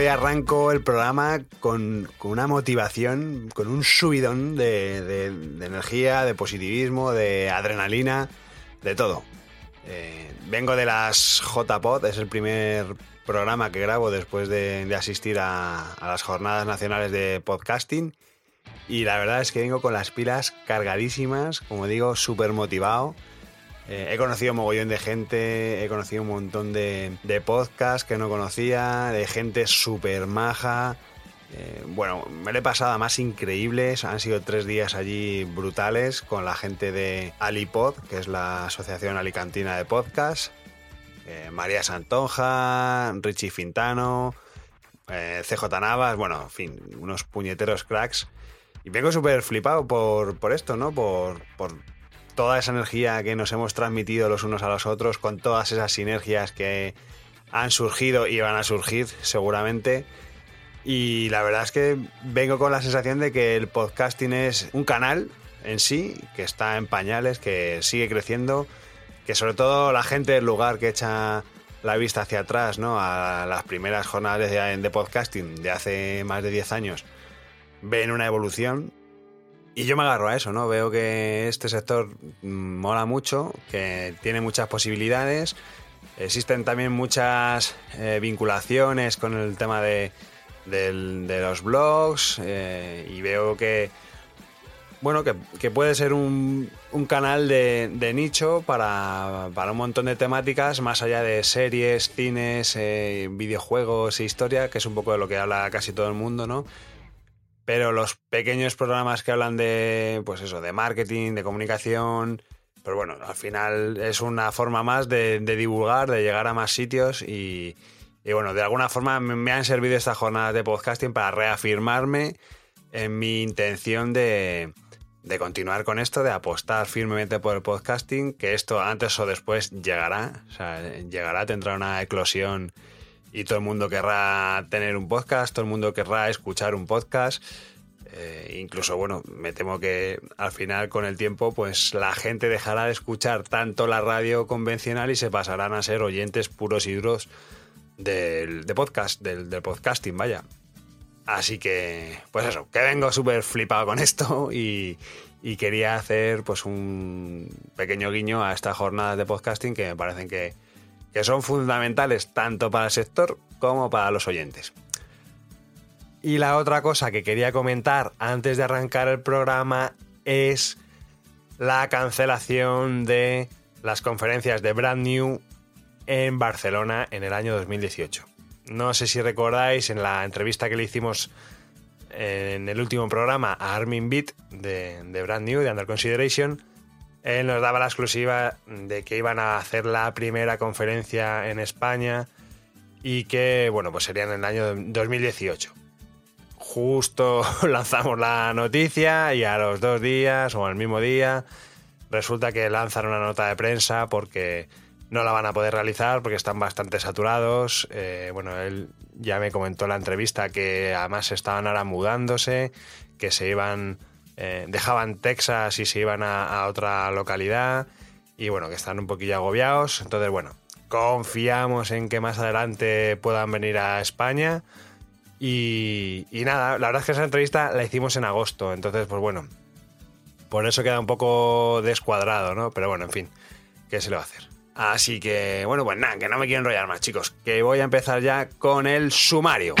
Hoy arranco el programa con, una motivación, con un subidón de, energía, de positivismo, de adrenalina, de todo. Eh, vengo de las JPod, es el primer programa que grabo después de, de asistir a, a las jornadas nacionales de podcasting. Y la verdad es que vengo con las pilas cargadísimas, como digo, súper motivado. Eh, he conocido mogollón de gente, he conocido un montón de, de podcasts que no conocía, de gente súper maja. Eh, bueno, me he pasado más increíbles. Han sido tres días allí brutales con la gente de Alipod, que es la Asociación Alicantina de Podcast. Eh, María Santonja, Richie Fintano, CJ Navas, bueno, en fin, unos puñeteros cracks. Y vengo súper flipado por, por esto, ¿no? Por, por toda esa energía que nos hemos transmitido los unos a los otros, con todas esas sinergias que han surgido y van a surgir seguramente. Y la verdad es que vengo con la sensación de que el podcasting es un canal en sí, que está en pañales, que sigue creciendo, que sobre todo la gente del lugar que echa la vista hacia atrás, ¿no? A las primeras jornadas de, de podcasting de hace más de 10 años, ven una evolución y yo me agarro a eso, ¿no? Veo que este sector mola mucho, que tiene muchas posibilidades. Existen también muchas eh, vinculaciones con el tema de, del- de los blogs eh, y veo que, bueno, que, que puede ser un, un canal de, de nicho para, para un montón de temáticas, más allá de series, cines, eh, videojuegos e historia, que es un poco de lo que habla casi todo el mundo, ¿no? Pero los pequeños programas que hablan de, pues eso, de marketing, de comunicación, pero bueno, al final es una forma más de, divulgar, de llegar a más sitios y, bueno, de alguna forma me, me han servido estas jornadas de podcasting para reafirmarme en mi intención de, de continuar con esto, de apostar firmemente por el podcasting, que esto antes o después llegará, o sea, llegará, tendrá una eclosión y todo el mundo querrá tener un podcast, todo el mundo querrá escuchar un podcast. Eh, incluso, bueno, me temo que al final con el tiempo, pues la gente dejará de escuchar tanto la radio convencional y se pasarán a ser oyentes puros y duros del, de podcast, del, del podcasting, vaya. Así que, pues eso, que vengo súper flipado con esto y, y quería hacer pues un pequeño guiño a estas jornadas de podcasting que me parecen que, que son fundamentales tanto para el sector como para los oyentes. Y la otra cosa que quería comentar antes de arrancar el programa es la cancelación de las conferencias de Brand New en Barcelona en el año 2018. No sé si recordáis en la entrevista que le hicimos en el último programa a Armin Beat de, de Brand New, de Under Consideration, él nos daba la exclusiva de que iban a hacer la primera conferencia en España y que, bueno, pues sería en el año 2018. Justo lanzamos la noticia y a los dos días o al mismo día resulta que lanzan una nota de prensa porque no la van a poder realizar porque están bastante saturados. Eh, bueno, él ya me comentó en la entrevista que además estaban ahora mudándose, que se iban eh, dejaban Texas y se iban a, otra localidad y bueno, que están un poquillo agobiados. Entonces, bueno, confiamos en que más adelante puedan venir a España. Y, y nada, la verdad es que esa entrevista la hicimos en agosto, entonces, pues bueno, por eso queda un poco descuadrado, ¿no? Pero bueno, en fin, ¿qué se le va a hacer? Así que, bueno, pues nada, que no me quiero enrollar más, chicos, que voy a empezar ya con el sumario.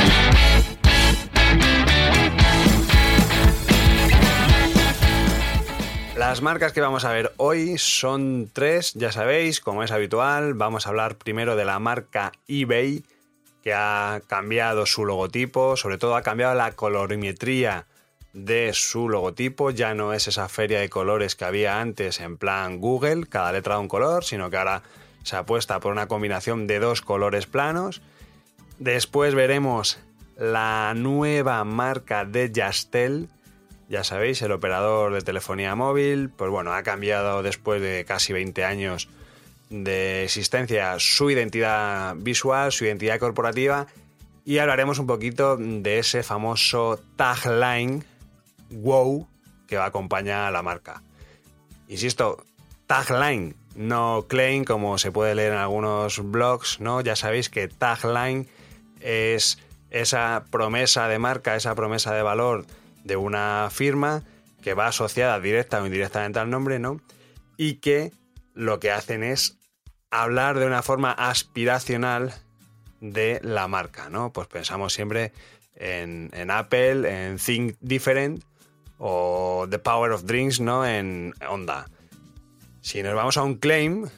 Las marcas que vamos a ver hoy son tres, ya sabéis, como es habitual. Vamos a hablar primero de la marca eBay, que ha cambiado su logotipo, sobre todo ha cambiado la colorimetría de su logotipo. Ya no es esa feria de colores que había antes en plan Google, cada letra da un color, sino que ahora se apuesta por una combinación de dos colores planos. Después veremos la nueva marca de Yastel. Ya sabéis, el operador de telefonía móvil, pues bueno, ha cambiado después de casi 20 años de existencia su identidad visual, su identidad corporativa y hablaremos un poquito de ese famoso tagline wow que va a acompañar a la marca. Insisto, tagline, no claim como se puede leer en algunos blogs, ¿no? Ya sabéis que tagline es esa promesa de marca, esa promesa de valor de una firma que va asociada directa o indirectamente al nombre, ¿no? Y que lo que hacen es hablar de una forma aspiracional de la marca, ¿no? Pues pensamos siempre en, Apple, en Think Different o The Power of Drinks, ¿no? En Honda. Si nos vamos a un claim,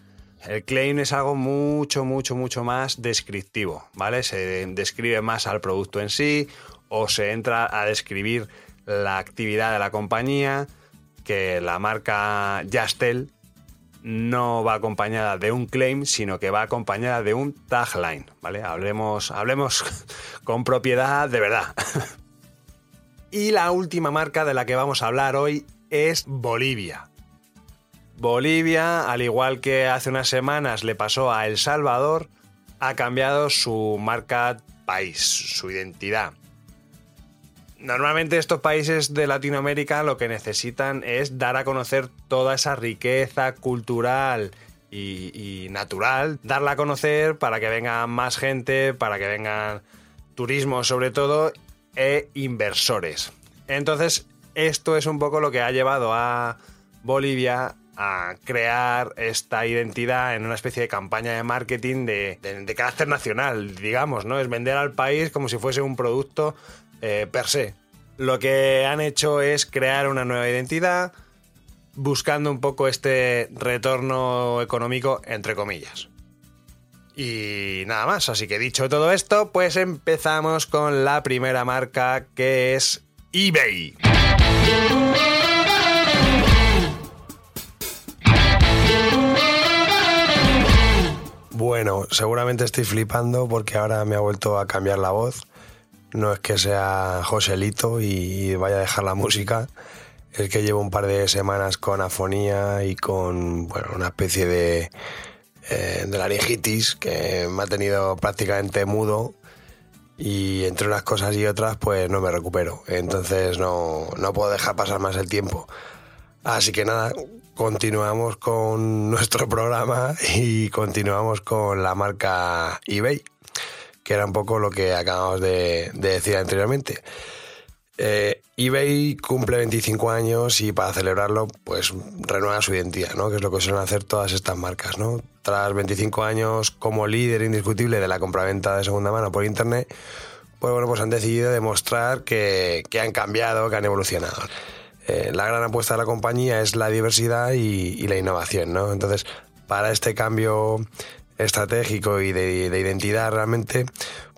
el claim es algo mucho, mucho, mucho más descriptivo, ¿vale? Se describe más al producto en sí o se entra a describir la actividad de la compañía que la marca Jastel no va acompañada de un claim, sino que va acompañada de un tagline, ¿vale? Hablemos, hablemos con propiedad de verdad. y la última marca de la que vamos a hablar hoy es Bolivia. Bolivia, al igual que hace unas semanas le pasó a El Salvador, ha cambiado su marca país, su identidad. Normalmente estos países de Latinoamérica lo que necesitan es dar a conocer toda esa riqueza cultural y, natural, darla a conocer para que venga más gente, para que vengan turismo sobre todo e inversores. Entonces, esto es un poco lo que ha llevado a Bolivia a crear esta identidad en una especie de campaña de marketing de, carácter nacional, digamos, ¿no? Es vender al país como si fuese un producto eh, per se. Lo que han hecho es crear una nueva identidad buscando un poco este retorno económico entre comillas. Y nada más, así que dicho todo esto, pues empezamos con la primera marca que es eBay. Bueno, seguramente estoy flipando porque ahora me ha vuelto a cambiar la voz. No es que sea Joselito y vaya a dejar la música, es que llevo un par de semanas con afonía y con bueno, una especie de, eh, laringitis que me ha tenido prácticamente mudo y entre unas cosas y otras pues no me recupero. Entonces no, no puedo dejar pasar más el tiempo. Así que nada, continuamos con nuestro programa y continuamos con la marca eBay, que era un poco lo que acabamos de, decir anteriormente. Eh, eBay cumple 25 años y para celebrarlo, pues renueva su identidad, ¿no? Que es lo que suelen hacer todas estas marcas, ¿no? Tras 25 años como líder indiscutible de la compraventa de segunda mano por internet, pues bueno, pues han decidido demostrar que, que han cambiado, que han evolucionado. Eh, la gran apuesta de la compañía es la diversidad y, la innovación, ¿no? Entonces, para este cambio estratégico y de, identidad realmente,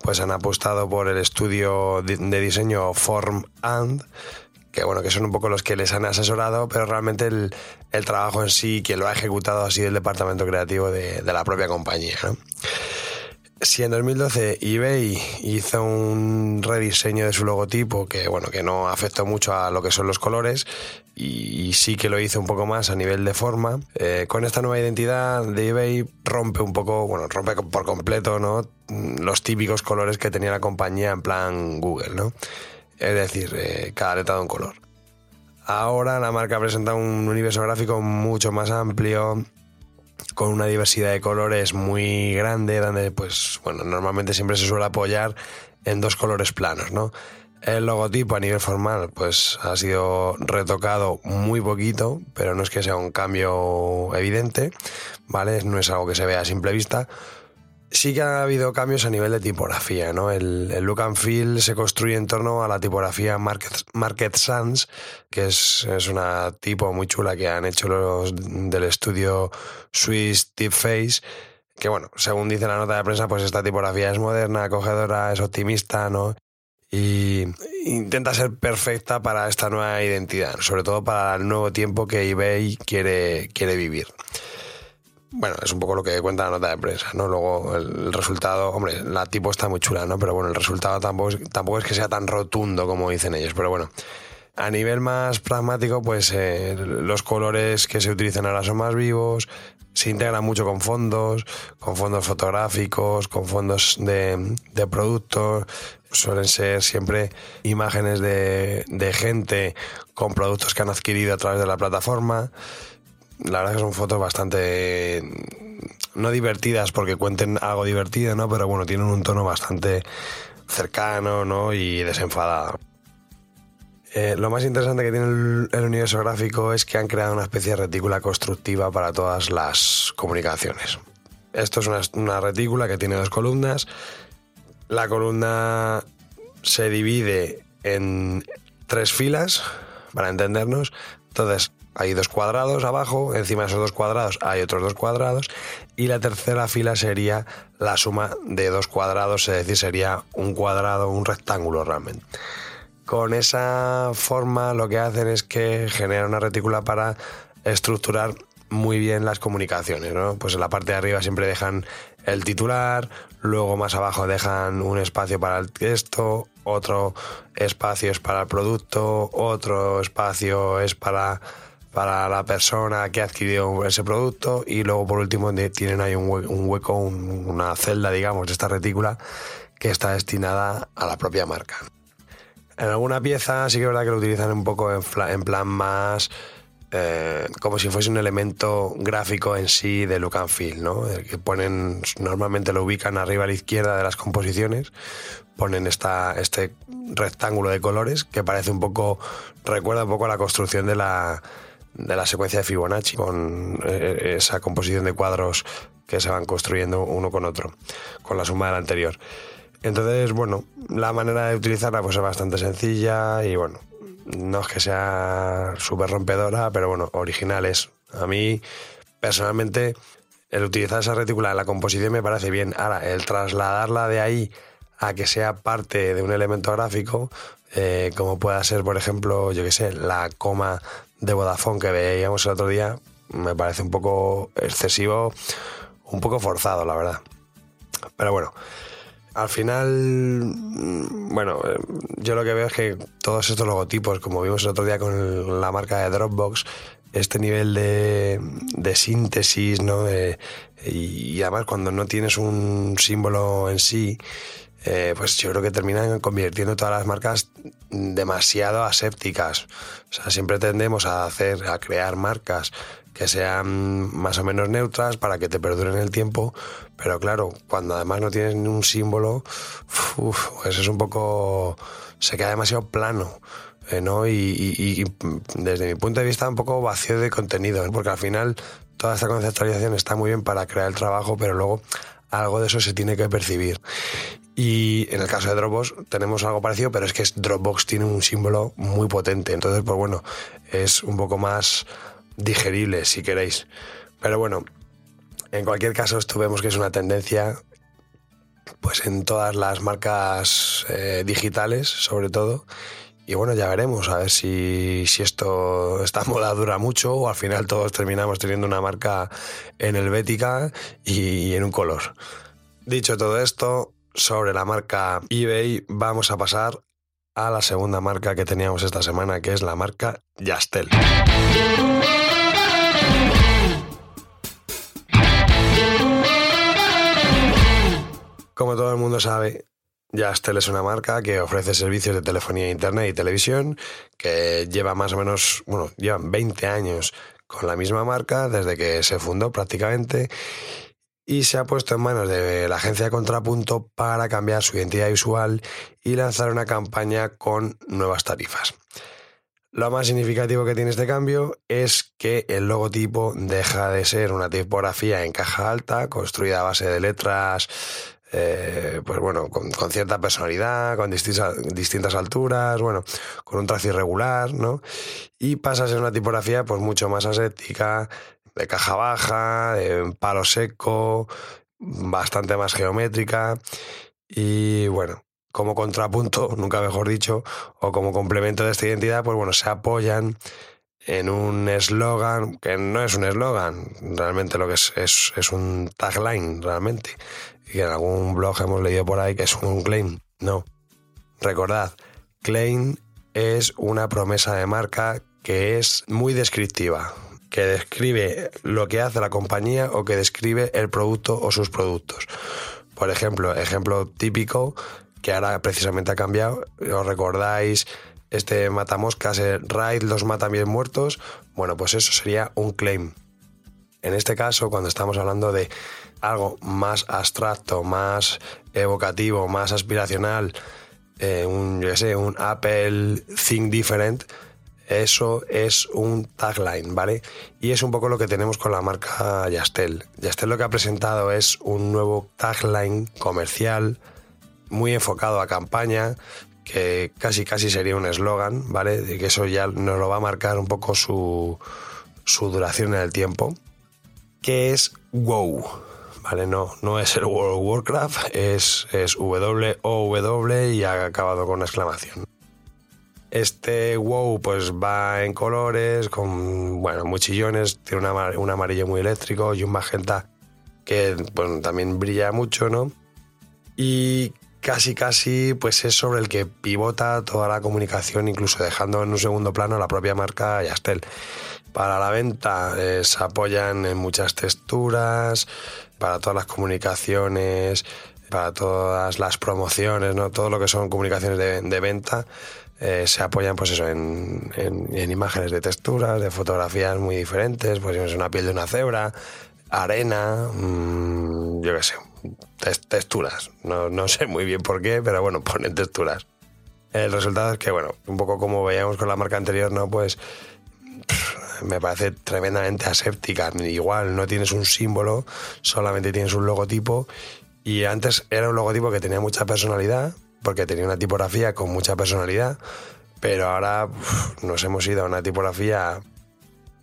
pues han apostado por el estudio de, diseño Form and, que bueno, que son un poco los que les han asesorado, pero realmente el, trabajo en sí, quien lo ha ejecutado ha sido el departamento creativo de, de la propia compañía. Si en 2012 eBay hizo un rediseño de su logotipo que bueno que no afectó mucho a lo que son los colores y, sí que lo hizo un poco más a nivel de forma. Eh, con esta nueva identidad de eBay rompe un poco bueno rompe por completo no los típicos colores que tenía la compañía en plan Google no es decir eh, cada letra de un color. Ahora la marca presenta un universo gráfico mucho más amplio con una diversidad de colores muy grande, donde pues bueno, normalmente siempre se suele apoyar en dos colores planos, ¿no? El logotipo a nivel formal pues ha sido retocado muy poquito, pero no es que sea un cambio evidente, ¿vale? No es algo que se vea a simple vista, sí que ha habido cambios a nivel de tipografía, ¿no? El, look and feel se construye en torno a la tipografía Market, Sans, que es, una tipo muy chula que han hecho los del estudio Swiss Typeface, que bueno, según dice la nota de prensa, pues esta tipografía es moderna, acogedora, es optimista, ¿no? Y intenta ser perfecta para esta nueva identidad, sobre todo para el nuevo tiempo que eBay quiere, quiere vivir. Bueno, es un poco lo que cuenta la nota de prensa, ¿no? Luego el, resultado, hombre, la tipo está muy chula, ¿no? Pero bueno, el resultado tampoco es, tampoco es que sea tan rotundo como dicen ellos, pero bueno. A nivel más pragmático, pues eh, los colores que se utilizan ahora son más vivos, se integran mucho con fondos, con fondos fotográficos, con fondos de, de productos, suelen ser siempre imágenes de, de gente con productos que han adquirido a través de la plataforma la verdad que son fotos bastante no divertidas porque cuenten algo divertido, ¿no? Pero bueno, tienen un tono bastante cercano, ¿no? Y desenfadado. Eh, lo más interesante que tiene el, universo gráfico es que han creado una especie de retícula constructiva para todas las comunicaciones. Esto es una, una retícula que tiene dos columnas. La columna se divide en tres filas, para entendernos. Entonces, hay dos cuadrados abajo, encima de esos dos cuadrados hay otros dos cuadrados y la tercera fila sería la suma de dos cuadrados, es decir, sería un cuadrado, un rectángulo realmente. Con esa forma lo que hacen es que generan una retícula para estructurar muy bien las comunicaciones, ¿no? Pues en la parte de arriba siempre dejan el titular, luego más abajo dejan un espacio para el texto, otro espacio es para el producto, otro espacio es para para la persona que ha adquirido ese producto y luego por último tienen ahí un hueco, una celda, digamos, de esta retícula que está destinada a la propia marca. En alguna pieza sí que es verdad que lo utilizan un poco en, plan más eh, como si fuese un elemento gráfico en sí de look and feel, ¿no? que ponen, normalmente lo ubican arriba a la izquierda de las composiciones, ponen esta, este rectángulo de colores que parece un poco, recuerda un poco a la construcción de la, de la secuencia de Fibonacci, con eh, esa composición de cuadros que se van construyendo uno con otro, con la suma del anterior. Entonces, bueno, la manera de utilizarla pues es bastante sencilla y bueno, no es que sea súper rompedora, pero bueno, original es. A mí, personalmente, el utilizar esa retícula en la composición me parece bien. Ahora, el trasladarla de ahí a que sea parte de un elemento gráfico, eh, como pueda ser, por ejemplo, yo qué sé, la coma de Vodafone que veíamos el otro día me parece un poco excesivo, un poco forzado, la verdad. Pero bueno, al final, mm, bueno, eh, yo lo que veo es que todos estos logotipos, como vimos el otro día con la marca de Dropbox, este nivel de, de síntesis, ¿no? y, además cuando no tienes un símbolo en sí, eh, pues yo creo que terminan convirtiendo todas las marcas demasiado asépticas. O sea, siempre tendemos a hacer, a crear marcas que sean más o menos neutras para que te perduren el tiempo, pero claro, cuando además no tienes ni un símbolo, pues es un poco, se queda demasiado plano. Eh, ¿no? Y, desde mi punto de vista un poco vacío de contenido, porque al final toda esta conceptualización está muy bien para crear el trabajo, pero luego algo de eso se tiene que percibir. Y en el caso de Dropbox tenemos algo parecido, pero es que Dropbox tiene un símbolo muy potente. Entonces, pues bueno, es un poco más digerible si queréis. Pero bueno, en cualquier caso, esto vemos que es una tendencia pues en todas las marcas eh, digitales, sobre todo. Y bueno, ya veremos a ver si, si esto, esta moda dura mucho o al final todos terminamos teniendo una marca en helvética y, y en un color. Dicho todo esto, sobre la marca eBay, vamos a pasar a la segunda marca que teníamos esta semana, que es la marca Yastel. Como todo el mundo sabe, Yastel es una marca que ofrece servicios de telefonía, internet y televisión, que lleva más o menos, bueno, llevan 20 años con la misma marca desde que se fundó prácticamente y se ha puesto en manos de la agencia Contrapunto para cambiar su identidad visual y lanzar una campaña con nuevas tarifas. Lo más significativo que tiene este cambio es que el logotipo deja de ser una tipografía en caja alta, construida a base de letras, eh, pues bueno, con, cierta personalidad, con distintas, distintas alturas, bueno, con un trazo irregular, ¿no? Y pasa a ser una tipografía pues mucho más aséptica, de caja baja, de palo seco, bastante más geométrica y bueno, como contrapunto, nunca mejor dicho, o como complemento de esta identidad, pues bueno, se apoyan en un eslogan, que no es un eslogan, realmente lo que es, es, un tagline, realmente. Y en algún blog hemos leído por ahí que es un claim. No. Recordad, claim es una promesa de marca que es muy descriptiva, que describe lo que hace la compañía o que describe el producto o sus productos. Por ejemplo, ejemplo típico que ahora precisamente ha cambiado, os recordáis este matamoscas, el raid los matan bien muertos, bueno, pues eso sería un claim. En este caso, cuando estamos hablando de algo más abstracto, más evocativo, más aspiracional, eh, un, yo sé, un Apple Think Different, eso es un tagline, ¿vale? Y es un poco lo que tenemos con la marca Yastel. Yastel lo que ha presentado es un nuevo tagline comercial muy enfocado a campaña, que casi casi sería un eslogan, ¿vale? Que eso ya nos lo va a marcar un poco su, duración en el tiempo, que es WoW, ¿vale? No, no es el World of Warcraft, es, es W-O-W y ha acabado con una exclamación. Este WoW pues va en colores, con, bueno, muchillones, tiene un amarillo muy eléctrico y un magenta que también brilla mucho, ¿no? Y casi casi pues es sobre el que pivota toda la comunicación, incluso dejando en un segundo plano la propia marca Yastel. Para la venta eh, se apoyan en muchas texturas, para todas las comunicaciones, para todas las promociones, ¿no? todo lo que son comunicaciones de, venta. Eh, se apoyan pues eso en, imágenes de texturas, de fotografías muy diferentes, pues es una piel de una cebra, arena, mmm, yo qué sé, texturas. No, no sé muy bien por qué, pero bueno, ponen texturas. El resultado es que, bueno, un poco como veíamos con la marca anterior, ¿no? Pues me parece tremendamente aséptica. Igual no tienes un símbolo, solamente tienes un logotipo. Y antes era un logotipo que tenía mucha personalidad, porque tenía una tipografía con mucha personalidad. Pero ahora nos hemos ido a una tipografía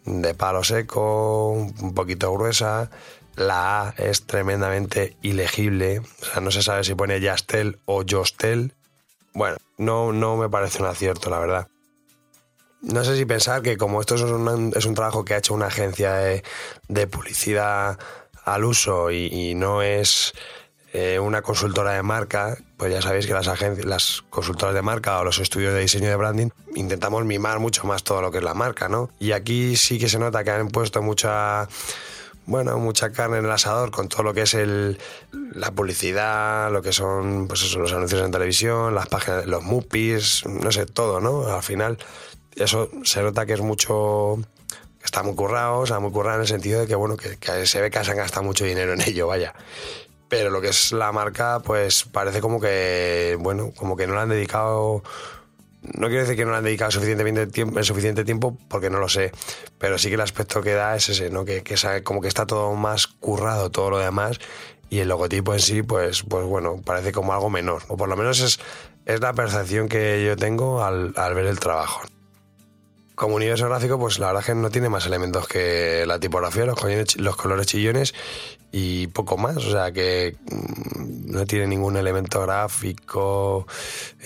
de palo seco, un poquito gruesa, la A es tremendamente ilegible. O sea, no se sabe si pone Yastel o Jostel. Bueno, no, no me parece un acierto, la verdad. No sé si pensar que como esto es un, trabajo que ha hecho una agencia de, publicidad al uso y, no es eh, una consultora de marca, pues ya sabéis que las, las consultoras de marca o los estudios de diseño de branding intentamos mimar mucho más todo lo que es la marca, ¿no? Y aquí sí que se nota que han puesto mucha bueno, mucha carne en el asador con todo lo que es el, la publicidad, lo que son pues los anuncios en televisión, las páginas, los muppies, no sé, todo, ¿no? Al final, eso se nota que es mucho. que está muy currado, o sea, muy currado en el sentido de que, bueno, que, que se ve que se han gastado mucho dinero en ello, vaya. Pero lo que es la marca, pues parece como que, bueno, como que no le han dedicado no quiero decir que no le han dedicado suficientemente tiempo, suficiente tiempo porque no lo sé, pero sí que el aspecto que da es ese, ¿no? Que, que como que está todo más currado todo lo demás y el logotipo en sí, pues, pues bueno, parece como algo menor, o por lo menos es, es la percepción que yo tengo al, al ver el trabajo. Como universo gráfico, pues la verdad es que no tiene más elementos que la tipografía, los colores, chillones y poco más. O sea que mm, no tiene ningún elemento gráfico.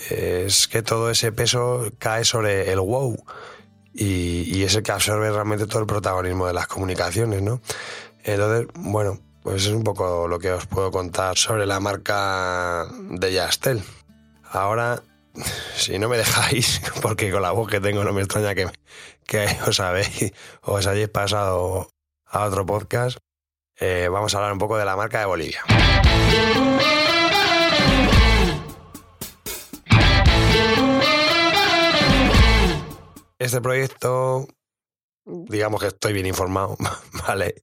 Es que todo ese peso cae sobre el wow. Y, y es el que absorbe realmente todo el protagonismo de las comunicaciones, ¿no? Entonces, bueno, pues es un poco lo que os puedo contar sobre la marca de Yastel. Ahora si no me dejáis, porque con la voz que tengo no me extraña que, que os habéis, os hayáis pasado a otro podcast, eh, vamos a hablar un poco de la marca de Bolivia. Este proyecto, digamos que estoy bien informado, ¿vale?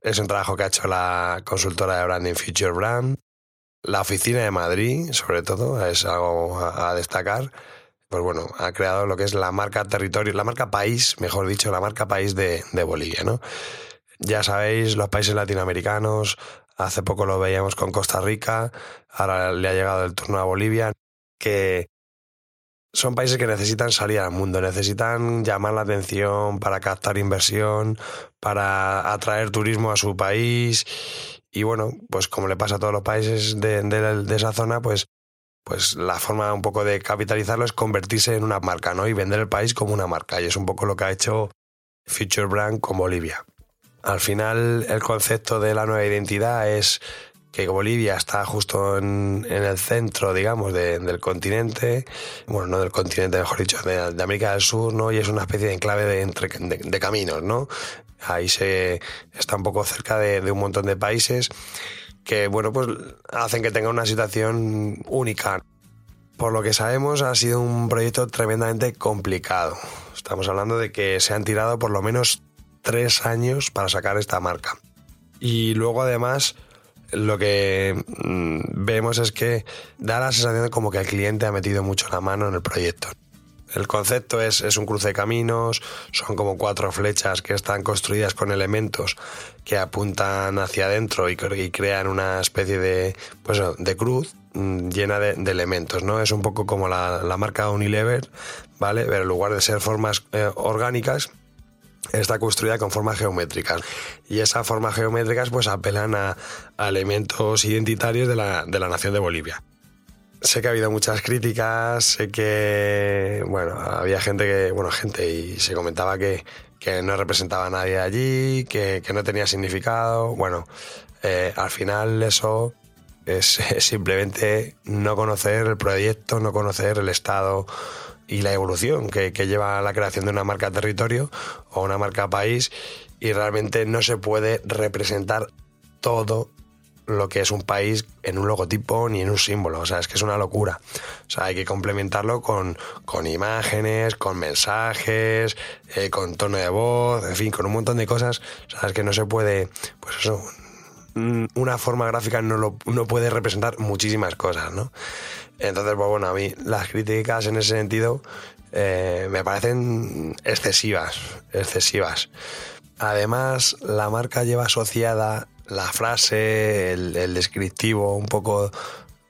Es un trabajo que ha hecho la consultora de branding Future Brand la oficina de Madrid, sobre todo, es algo a, destacar. Pues bueno, ha creado lo que es la marca territorio, la marca país, mejor dicho, la marca país de, Bolivia, ¿no? Ya sabéis, los países latinoamericanos, hace poco lo veíamos con Costa Rica, ahora le ha llegado el turno a Bolivia, que son países que necesitan salir al mundo, necesitan llamar la atención para captar inversión, para atraer turismo a su país y bueno, pues como le pasa a todos los países de, esa zona, pues, pues la forma un poco de capitalizarlo es convertirse en una marca, ¿no? Y vender el país como una marca. Y es un poco lo que ha hecho Future Brand con Bolivia. Al final, el concepto de la nueva identidad es que Bolivia está justo en, el centro, digamos, del continente, bueno, no del continente, mejor dicho, de, América del Sur, ¿no? Y es una especie de enclave de, entre, de, caminos, ¿no? Ahí se está un poco cerca de, un montón de países que, bueno, pues hacen que tenga una situación única. Por lo que sabemos, ha sido un proyecto tremendamente complicado. Estamos hablando de que se han tirado por lo menos tres años para sacar esta marca. Y luego además lo que mm, vemos es que da la sensación de como que el cliente ha metido mucho la mano en el proyecto. El concepto es, es, un cruce de caminos, son como cuatro flechas que están construidas con elementos que apuntan hacia adentro y, crean una especie de, pues, de cruz mm, llena de, elementos, ¿no? Es un poco como la, la, marca Unilever, ¿vale? Pero en lugar de ser formas eh, orgánicas, está construida con formas geométricas y esas formas geométricas pues apelan a, elementos identitarios de la, de la, nación de Bolivia. Sé que ha habido muchas críticas, sé que, bueno, había gente que, bueno, gente y se comentaba que, que no representaba a nadie allí, que, que no tenía significado. Bueno, eh, al final eso es, simplemente no conocer el proyecto, no conocer el estado y la evolución que, lleva la creación de una marca territorio o una marca país y realmente no se puede representar todo lo que es un país en un logotipo ni en un símbolo. O sea, es que es una locura. O sea, hay que complementarlo con, con imágenes, con mensajes, eh, con tono de voz, en fin, con un montón de cosas. O sea, es que no se puede, pues eso, una forma gráfica no, lo, no puede representar muchísimas cosas, ¿no? Entonces, pues bueno, a mí las críticas en ese sentido eh, me parecen excesivas, excesivas. Además, la marca lleva asociada la frase, el, descriptivo un poco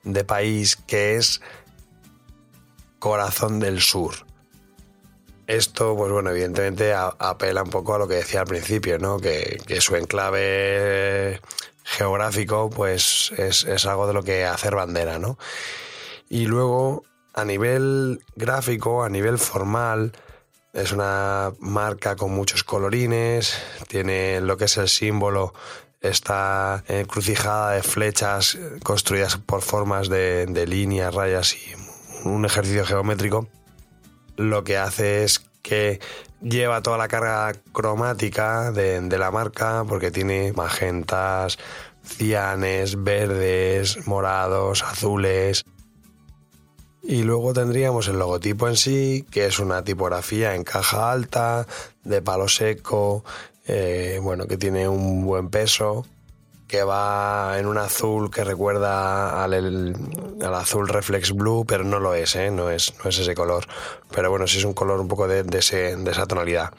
de país que es corazón del sur. Esto, pues bueno, evidentemente apela un poco a lo que decía al principio, ¿no? Que, su enclave geográfico, pues es, es, algo de lo que hacer bandera, ¿no? Y luego, a nivel gráfico, a nivel formal, es una marca con muchos colorines, tiene lo que es el símbolo, está encrucijada de flechas construidas por formas de, líneas, rayas y un ejercicio geométrico. Lo que hace es que lleva toda la carga cromática de la marca porque tiene magentas, cianes, verdes, morados, azules, y luego tendríamos el logotipo en sí, que es una tipografía en caja alta, de palo seco, eh, bueno, que tiene un buen peso, que va en un azul que recuerda al, azul reflex blue, pero no lo es, ¿eh? no, es, no es ese color. Pero bueno, sí es un color un poco de, de, ese, de esa tonalidad.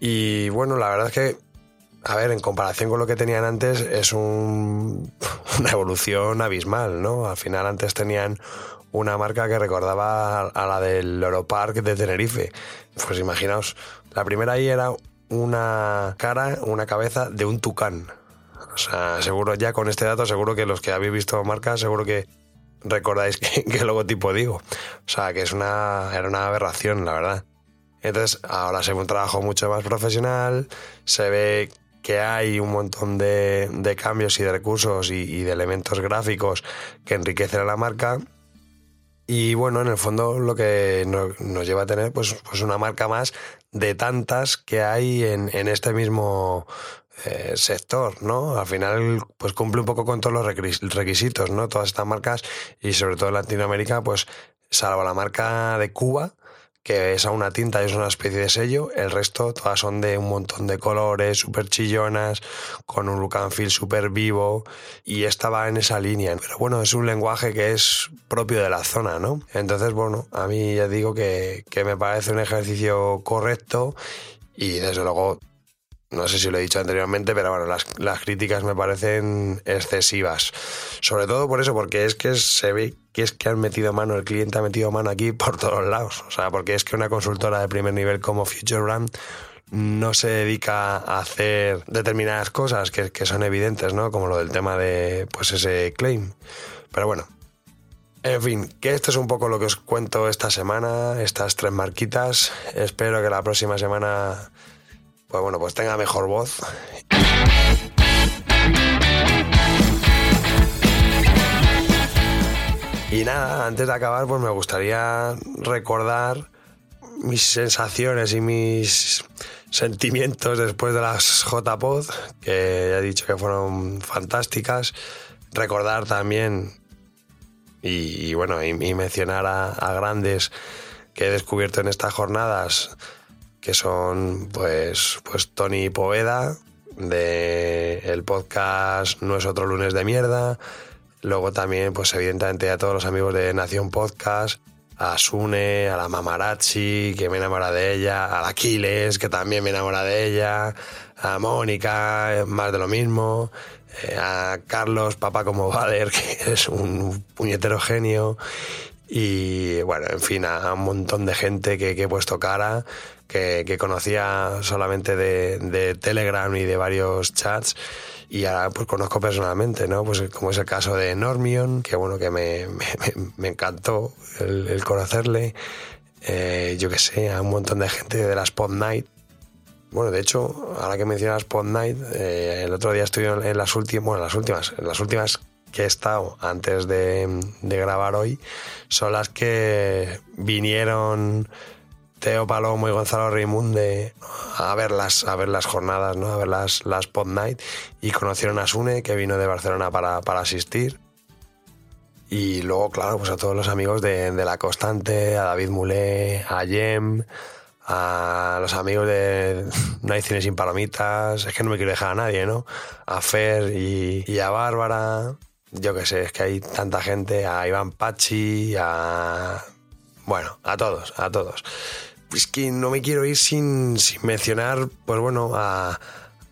Y bueno, la verdad es que, a ver, en comparación con lo que tenían antes, es un, una evolución abismal, ¿no? Al final antes tenían una marca que recordaba a la del Europark de Tenerife. Pues imaginaos, la primera ahí era una cara, una cabeza de un tucán. O sea, seguro ya con este dato, seguro que los que habéis visto marcas, seguro que recordáis qué, logotipo digo. O sea, que es una, era una aberración, la verdad. Entonces, ahora se ve un trabajo mucho más profesional, se ve que hay un montón de, cambios y de recursos y, de elementos gráficos que enriquecen a la marca y bueno, en el fondo lo que nos, lleva a tener pues, pues una marca más de tantas que hay en, en este mismo eh, sector, ¿no? Al final, pues cumple un poco con todos los requisitos, ¿no? Todas estas marcas y sobre todo en Latinoamérica, pues salvo la marca de Cuba, que es a una tinta y es una especie de sello. El resto todas son de un montón de colores, súper chillonas, con un look and feel súper vivo. Y esta va en esa línea. Pero bueno, es un lenguaje que es propio de la zona, ¿no? Entonces, bueno, a mí ya digo que, que me parece un ejercicio correcto y desde luego no sé si lo he dicho anteriormente, pero bueno, las, las, críticas me parecen excesivas. Sobre todo por eso, porque es que se ve que es que han metido mano, el cliente ha metido mano aquí por todos lados. O sea, porque es que una consultora de primer nivel como Future Brand no se dedica a hacer determinadas cosas que, que son evidentes, ¿no? Como lo del tema de, pues, ese claim. Pero bueno, en fin, que esto es un poco lo que os cuento esta semana, estas tres marquitas. Espero que la próxima semana pues bueno, pues tenga mejor voz. Y nada, antes de acabar, pues me gustaría recordar mis sensaciones y mis sentimientos después de las JPod, que ya he dicho que fueron fantásticas. Recordar también y, bueno, y, mencionar a, grandes que he descubierto en estas jornadas, que son pues, pues Tony Poveda, de el podcast No es otro lunes de mierda. Luego también, pues evidentemente a todos los amigos de Nación Podcast, a Sune, a la Mamarazzi, que me enamora de ella, a Aquiles, que también me enamora de ella, a Mónica, más de lo mismo, eh, a Carlos, papá como Valer, que es un puñetero genio, y bueno, en fin, a un montón de gente que, he puesto cara, que, conocía solamente de, de Telegram y de varios chats y ahora pues conozco personalmente, ¿no? Pues como es el caso de Normion, que bueno, que me, me, encantó el, conocerle. Eh, yo que sé, a un montón de gente de la Spot Night. Bueno, de hecho, ahora que mencionas Spot Night, eh, el otro día estuve en las últimas, bueno, las últimas, en las últimas que he estado antes de, grabar hoy, son las que vinieron Teo Palomo y Gonzalo Raimunde a ver las, a ver las jornadas, ¿no? a ver las, las Pod Night y conocieron a Sune que vino de Barcelona para, asistir. Y luego, claro, pues a todos los amigos de, La Constante, a David Mulé, a Jem, a los amigos de No hay cine sin palomitas, es que no me quiero dejar a nadie, ¿no? A Fer y a Bárbara, yo qué sé, es que hay tanta gente, a Iván Pachi, a... Bueno, a todos, a todos es que no me quiero ir sin, mencionar, pues bueno, a,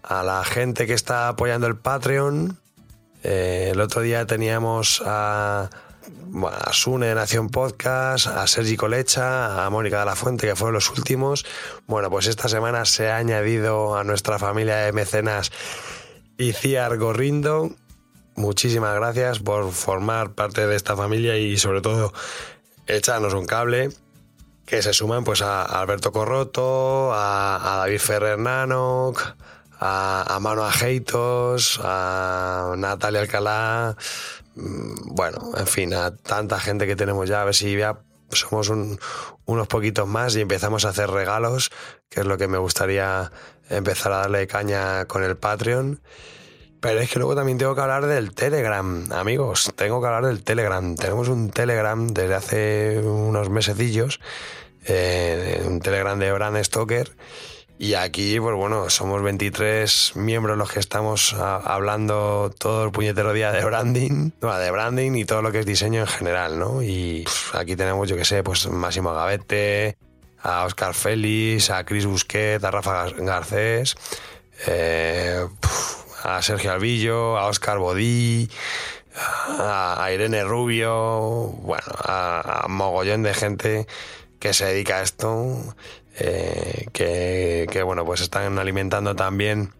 la gente que está apoyando el Patreon. Eh, el otro día teníamos a, a Sune de Nación Podcast, a Sergi Colecha, a Mónica de la Fuente, que fueron los últimos. Bueno, pues esta semana se ha añadido a nuestra familia de mecenas Iciar Gorrindo. Muchísimas gracias por formar parte de esta familia y sobre todo echarnos un cable que se suman pues a Alberto Corroto, a, David Ferrer Nanoc, a, a Mano Ajeitos, a Natalia Alcalá, mm, bueno, en fin, a tanta gente que tenemos ya, a ver si ya somos unos poquitos más y empezamos a hacer regalos, que es lo que me gustaría empezar a darle caña con el Patreon. Pero es que luego también tengo que hablar del Telegram, amigos. Tengo que hablar del Telegram. Tenemos un Telegram desde hace unos mesecillos eh, un Telegram de Brand Stoker. Y aquí, pues bueno, somos 23 miembros los que estamos hablando todo el puñetero día de branding, de branding y todo lo que es diseño en general, ¿no? Y aquí tenemos, yo que sé, pues Máximo Gavete, a Oscar Félix, a Chris Busquet, a Rafa Garcés, eh, a Sergio Alvillo, a Oscar Bodí, a Irene Rubio, bueno, a mogollón de gente que se dedica a esto, eh, que, bueno, pues están alimentando también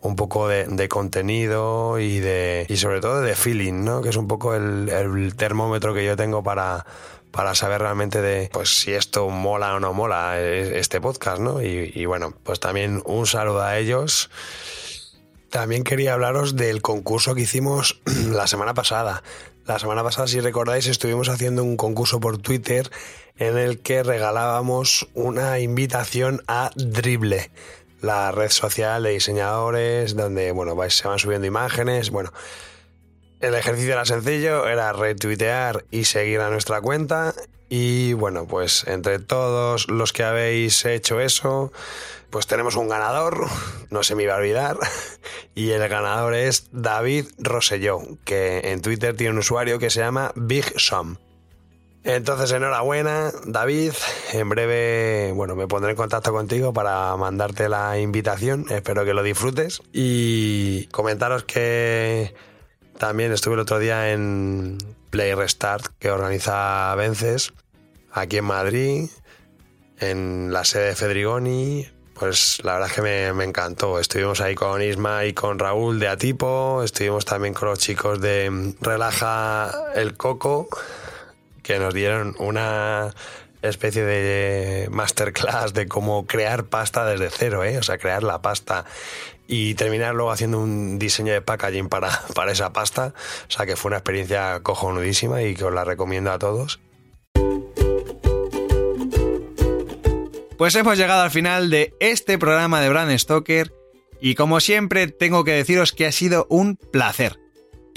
un poco de, contenido y de y sobre todo de feeling, ¿no? Que es un poco el, termómetro que yo tengo para, para saber realmente de pues si esto mola o no mola eh, este podcast, ¿no? Y, y bueno, pues también un saludo a ellos. También quería hablaros del concurso que hicimos la semana pasada. La semana pasada, si recordáis, estuvimos haciendo un concurso por Twitter en el que regalábamos una invitación a Dribble, la red social de diseñadores donde, bueno, se van subiendo imágenes. Bueno, el ejercicio era sencillo, era retuitear y seguir a nuestra cuenta. Y bueno, pues entre todos los que habéis hecho eso, pues tenemos un ganador, no se me iba a olvidar, y el ganador es David Roselló, que en Twitter tiene un usuario que se llama Big Som. Entonces, enhorabuena, David. En breve, bueno, me pondré en contacto contigo para mandarte la invitación. Espero que lo disfrutes. Y comentaros que también estuve el otro día en Play Restart, que organiza Vences, aquí en Madrid, en la sede de Fedrigoni pues la verdad es que me, encantó. Estuvimos ahí con Isma y con Raúl de Atipo, estuvimos también con los chicos de Relaja el Coco, que nos dieron una especie de masterclass de cómo crear pasta desde cero, ¿eh? o sea, crear la pasta y terminar luego haciendo un diseño de packaging para, para esa pasta. O sea, que fue una experiencia cojonudísima y que os la recomiendo a todos. Pues hemos llegado al final de este programa de Brand Stoker y como siempre tengo que deciros que ha sido un placer.